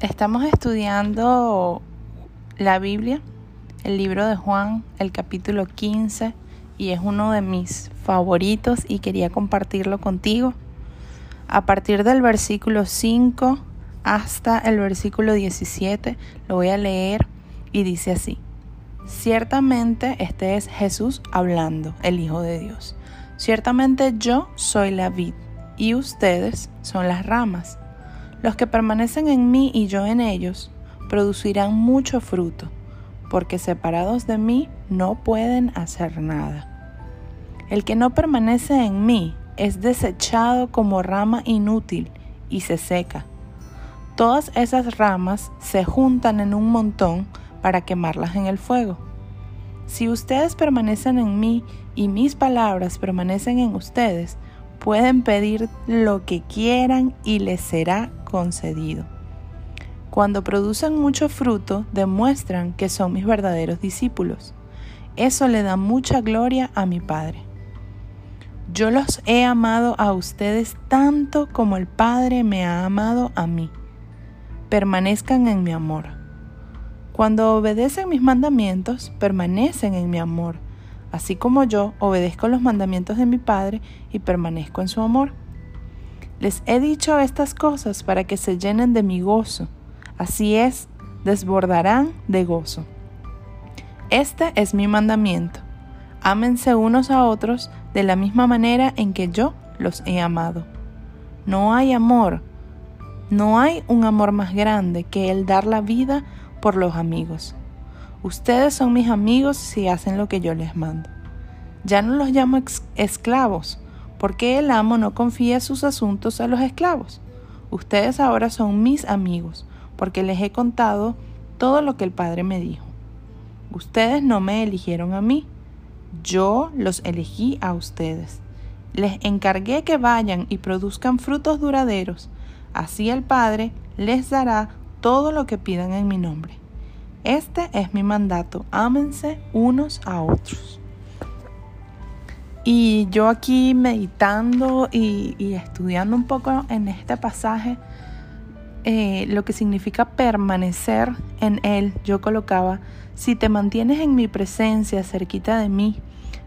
Estamos estudiando la Biblia, el libro de Juan, el capítulo 15, y es uno de mis favoritos y quería compartirlo contigo. A partir del versículo 5 hasta el versículo 17 lo voy a leer y dice así. Ciertamente este es Jesús hablando, el Hijo de Dios. Ciertamente yo soy la vid y ustedes son las ramas. Los que permanecen en mí y yo en ellos producirán mucho fruto, porque separados de mí no pueden hacer nada. El que no permanece en mí es desechado como rama inútil y se seca. Todas esas ramas se juntan en un montón para quemarlas en el fuego. Si ustedes permanecen en mí y mis palabras permanecen en ustedes, pueden pedir lo que quieran y les será concedido. Cuando producen mucho fruto, demuestran que son mis verdaderos discípulos. Eso le da mucha gloria a mi Padre. Yo los he amado a ustedes tanto como el Padre me ha amado a mí. Permanezcan en mi amor. Cuando obedecen mis mandamientos, permanecen en mi amor, así como yo obedezco los mandamientos de mi Padre y permanezco en su amor. Les he dicho estas cosas para que se llenen de mi gozo. Así es, desbordarán de gozo. Este es mi mandamiento. Ámense unos a otros de la misma manera en que yo los he amado. No hay amor, no hay un amor más grande que el dar la vida por los amigos. Ustedes son mis amigos si hacen lo que yo les mando. Ya no los llamo esclavos, porque el amo no confía sus asuntos a los esclavos? Ustedes ahora son mis amigos, porque les he contado todo lo que el Padre me dijo. Ustedes no me eligieron a mí, yo los elegí a ustedes. Les encargué que vayan y produzcan frutos duraderos, así el Padre les dará todo lo que pidan en mi nombre. Este es mi mandato, ámense unos a otros. Y yo aquí meditando y, estudiando un poco en este pasaje eh, lo que significa permanecer en Él, yo colocaba, si te mantienes en mi presencia, cerquita de mí,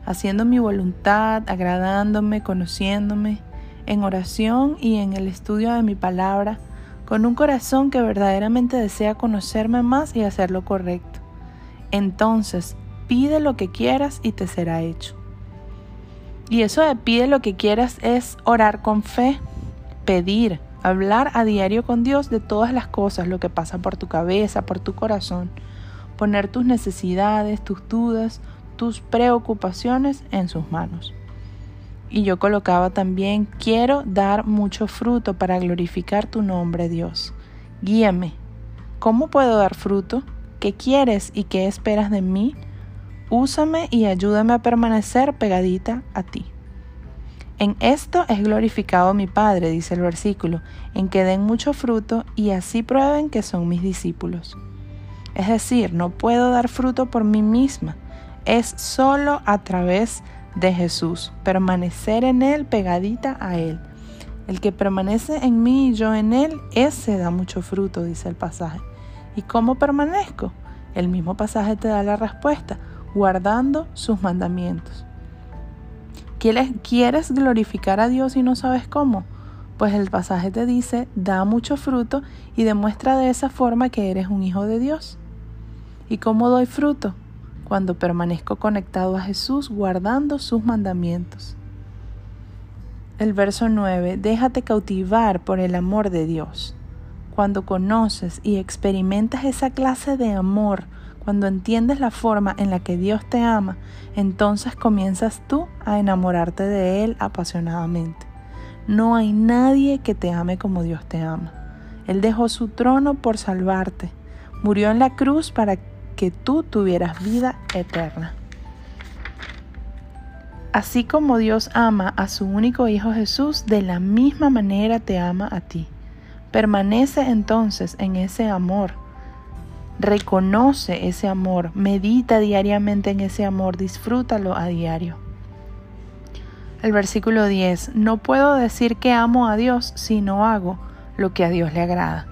haciendo mi voluntad, agradándome, conociéndome, en oración y en el estudio de mi palabra, con un corazón que verdaderamente desea conocerme más y hacer lo correcto. Entonces, pide lo que quieras y te será hecho. Y eso de pide lo que quieras es orar con fe, pedir, hablar a diario con Dios de todas las cosas, lo que pasa por tu cabeza, por tu corazón, poner tus necesidades, tus dudas, tus preocupaciones en sus manos. Y yo colocaba también, quiero dar mucho fruto para glorificar tu nombre, Dios. Guíame. ¿Cómo puedo dar fruto? ¿Qué quieres y qué esperas de mí? Úsame y ayúdame a permanecer pegadita a ti. En esto es glorificado mi Padre, dice el versículo, en que den mucho fruto y así prueben que son mis discípulos. Es decir, no puedo dar fruto por mí misma, es solo a través de Jesús, permanecer en Él pegadita a Él. El que permanece en mí y yo en Él, ese da mucho fruto, dice el pasaje. ¿Y cómo permanezco? El mismo pasaje te da la respuesta guardando sus mandamientos. ¿Quieres glorificar a Dios y no sabes cómo? Pues el pasaje te dice, da mucho fruto y demuestra de esa forma que eres un hijo de Dios. ¿Y cómo doy fruto? Cuando permanezco conectado a Jesús guardando sus mandamientos. El verso 9, déjate cautivar por el amor de Dios. Cuando conoces y experimentas esa clase de amor, cuando entiendes la forma en la que Dios te ama, entonces comienzas tú a enamorarte de Él apasionadamente. No hay nadie que te ame como Dios te ama. Él dejó su trono por salvarte. Murió en la cruz para que tú tuvieras vida eterna. Así como Dios ama a su único Hijo Jesús, de la misma manera te ama a ti. Permanece entonces en ese amor Reconoce ese amor, medita diariamente en ese amor, disfrútalo a diario. El versículo 10, no puedo decir que amo a Dios si no hago lo que a Dios le agrada.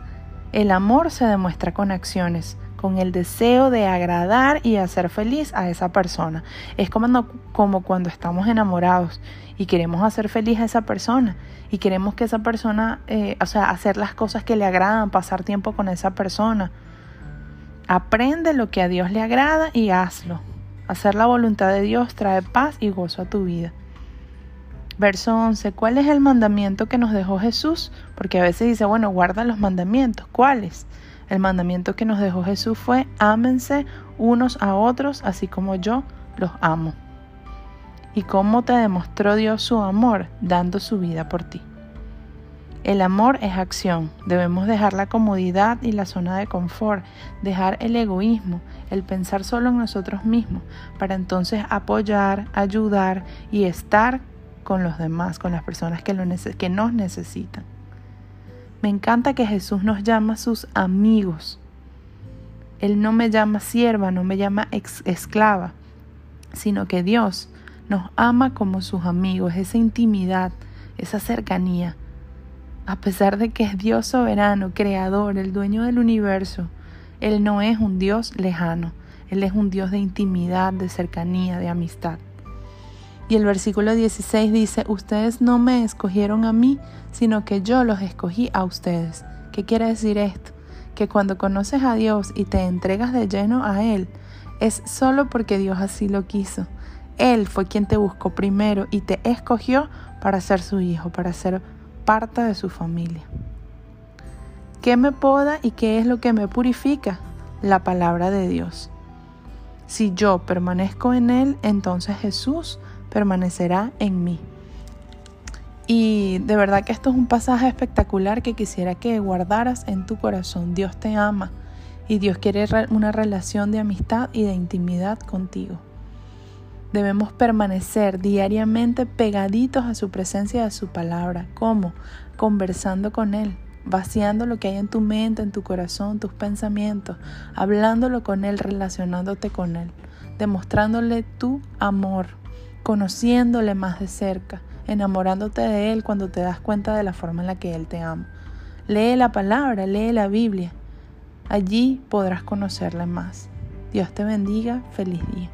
El amor se demuestra con acciones, con el deseo de agradar y hacer feliz a esa persona. Es como, cuando estamos enamorados y queremos hacer feliz a esa persona y queremos que esa persona, eh, o sea, hacer las cosas que le agradan, pasar tiempo con esa persona. Aprende lo que a Dios le agrada y hazlo. Hacer la voluntad de Dios trae paz y gozo a tu vida. Verso 11. ¿Cuál es el mandamiento que nos dejó Jesús? Porque a veces dice, bueno, guarda los mandamientos. ¿Cuáles? El mandamiento que nos dejó Jesús fue, ámense unos a otros, así como yo los amo. ¿Y cómo te demostró Dios su amor? Dando su vida por ti. El amor es acción. Debemos dejar la comodidad y la zona de confort, dejar el egoísmo, el pensar solo en nosotros mismos, para entonces apoyar, ayudar y estar con los demás, con las personas que, que nos necesitan. Me encanta que Jesús nos llama sus amigos. Él no me llama sierva, no me llama esclava, sino que Dios nos ama como sus amigos, esa intimidad, esa cercanía. A pesar de que es Dios soberano, creador, el dueño del universo, Él no es un Dios lejano, Él es un Dios de intimidad, de cercanía, de amistad. Y el versículo 16 dice, ustedes no me escogieron a mí, sino que yo los escogí a ustedes. ¿Qué quiere decir esto? Que cuando conoces a Dios y te entregas de lleno a Él, es solo porque Dios así lo quiso. Él fue quien te buscó primero y te escogió para ser su hijo, para ser parte de su familia. ¿Qué me poda y qué es lo que me purifica? La palabra de Dios. Si yo permanezco en Él, entonces Jesús permanecerá en mí. Y de verdad que esto es un pasaje espectacular que quisiera que guardaras en tu corazón. Dios te ama y Dios quiere una relación de amistad y de intimidad contigo. Debemos permanecer diariamente pegaditos a su presencia y a su palabra. ¿Cómo? Conversando con Él, vaciando lo que hay en tu mente, en tu corazón, tus pensamientos, hablándolo con Él, relacionándote con Él, demostrándole tu amor conociéndole más de cerca, enamorándote de Él cuando te das cuenta de la forma en la que Él te ama. Lee la palabra, lee la Biblia. Allí podrás conocerle más. Dios te bendiga. Feliz día.